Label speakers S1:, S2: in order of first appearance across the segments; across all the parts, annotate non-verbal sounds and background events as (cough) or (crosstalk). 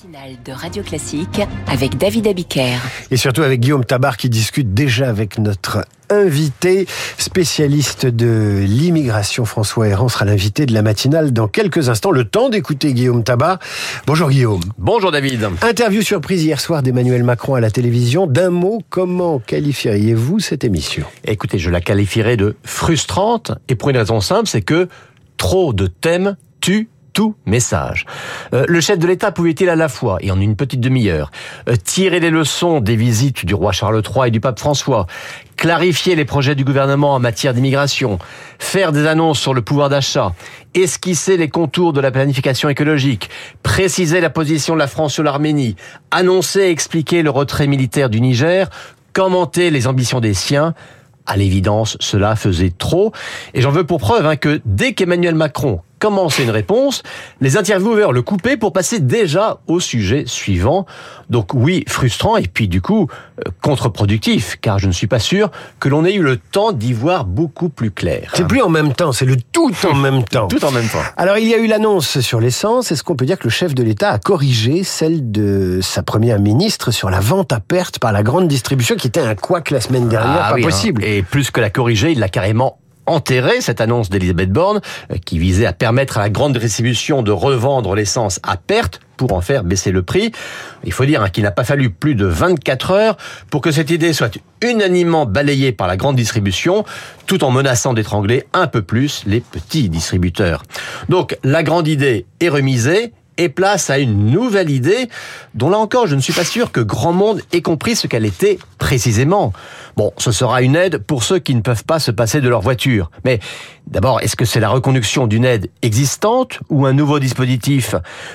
S1: matinale de Radio Classique avec David Abiker.
S2: Et surtout avec Guillaume Tabar qui discute déjà avec notre invité, spécialiste de l'immigration. François Héran sera l'invité de la matinale dans quelques instants. Le temps d'écouter Guillaume Tabar. Bonjour Guillaume.
S3: Bonjour David.
S2: Interview surprise hier soir d'Emmanuel Macron à la télévision. D'un mot, comment qualifieriez-vous cette émission?
S3: Écoutez, je la qualifierais de frustrante et pour une raison simple, c'est que trop de thèmes tuent message. Euh, le chef de l'État pouvait-il à la fois, et en une petite demi-heure, euh, tirer les leçons des visites du roi Charles III et du pape François, clarifier les projets du gouvernement en matière d'immigration, faire des annonces sur le pouvoir d'achat, esquisser les contours de la planification écologique, préciser la position de la France sur l'Arménie, annoncer et expliquer le retrait militaire du Niger, commenter les ambitions des siens, à l'évidence, cela faisait trop. Et j'en veux pour preuve hein, que dès qu'Emmanuel Macron commencer une réponse, les intervieweurs le coupaient pour passer déjà au sujet suivant. Donc oui, frustrant et puis du coup euh, contre-productif, car je ne suis pas sûr que l'on ait eu le temps d'y voir beaucoup plus clair.
S2: C'est plus en même temps, c'est le tout en (laughs) même temps.
S3: Tout en même temps.
S2: Alors il y a eu l'annonce sur l'essence. Est-ce qu'on peut dire que le chef de l'État a corrigé celle de sa première ministre sur la vente à perte par la grande distribution, qui était un couac la semaine dernière,
S3: ah
S2: pas
S3: oui, hein.
S2: possible?
S3: Et plus que la corriger, il l'a carrément enterré cette annonce d'Elisabeth Borne euh, qui visait à permettre à la grande distribution de revendre l'essence à perte pour en faire baisser le prix. Il faut dire hein, qu'il n'a pas fallu plus de 24 heures pour que cette idée soit unanimement balayée par la grande distribution, tout en menaçant d'étrangler un peu plus les petits distributeurs. Donc la grande idée est remisée et place à une nouvelle idée dont là encore je ne suis pas sûr que grand monde ait compris ce qu'elle était précisément. Bon, ce sera une aide pour ceux qui ne peuvent pas se passer de leur voiture. Mais d'abord, est-ce que c'est la reconduction d'une aide existante ou un nouveau dispositif?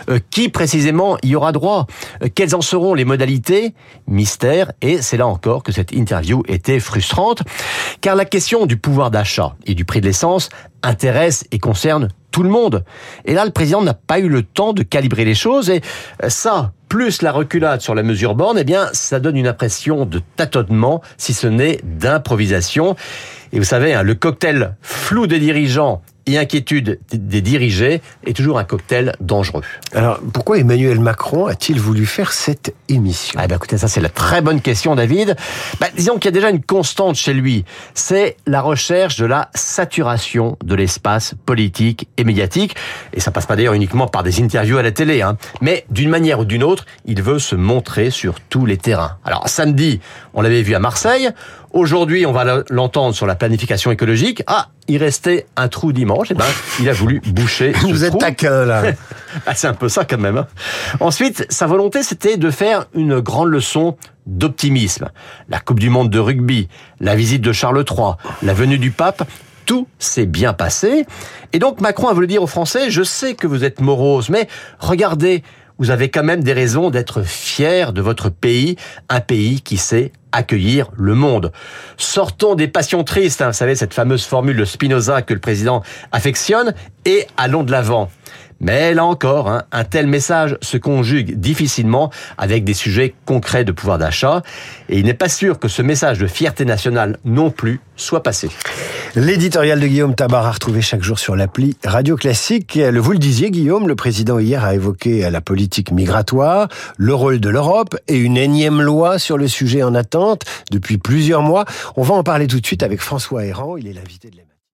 S3: Euh, Qui précisément y aura droit? Euh, Quelles en seront les modalités? Mystère. Et c'est là encore que cette interview était frustrante, car la question du pouvoir d'achat et du prix de l'essence intéresse et concerne tout le monde. Et là, le président n'a pas eu le temps de calibrer les choses et ça, plus la reculade sur la mesure borne, eh bien, ça donne une impression de tâtonnement, si ce n'est d'improvisation. Et vous savez, hein, le cocktail flou des dirigeants et inquiétude des dirigés est toujours un cocktail dangereux.
S2: Alors, pourquoi Emmanuel Macron a-t-il voulu faire cette émission?
S3: Ah ben écoutez, ça c'est la très bonne question, David. Bah, disons qu'il y a déjà une constante chez lui, c'est la recherche de la saturation de l'espace politique et médiatique. Et ça passe pas d'ailleurs uniquement par des interviews à la télé, hein. mais d'une manière ou d'une autre, il veut se montrer sur tous les terrains. Alors samedi, on l'avait vu à Marseille. Aujourd'hui, on va l'entendre sur la planification écologique. Ah, il restait un trou dimanche. Et ben, il a voulu boucher. ce
S2: Vous êtes taquin là. (laughs)
S3: Ah, c'est un peu ça quand même. hein. Ensuite, sa volonté, c'était de faire une grande leçon d'optimisme. La Coupe du Monde de rugby, la visite de Charles III, la venue du pape, tout s'est bien passé. Et donc Macron a voulu dire aux Français, je sais que vous êtes morose, mais regardez, vous avez quand même des raisons d'être fiers de votre pays, un pays qui sait accueillir le monde. Sortons des passions tristes, hein, vous savez, cette fameuse formule de Spinoza que le président affectionne, et allons de l'avant. Mais là encore, hein, un tel message se conjugue difficilement avec des sujets concrets de pouvoir d'achat, et il n'est pas sûr que ce message de fierté nationale non plus soit passé.
S2: L'éditorial de Guillaume Tabar à retrouver chaque jour sur l'appli Radio Classique. Vous le disiez, Guillaume, le président hier a évoqué la politique migratoire, le rôle de l'Europe et une énième loi sur le sujet en attente depuis plusieurs mois. On va en parler tout de suite avec François Héran. Il est l'invité de la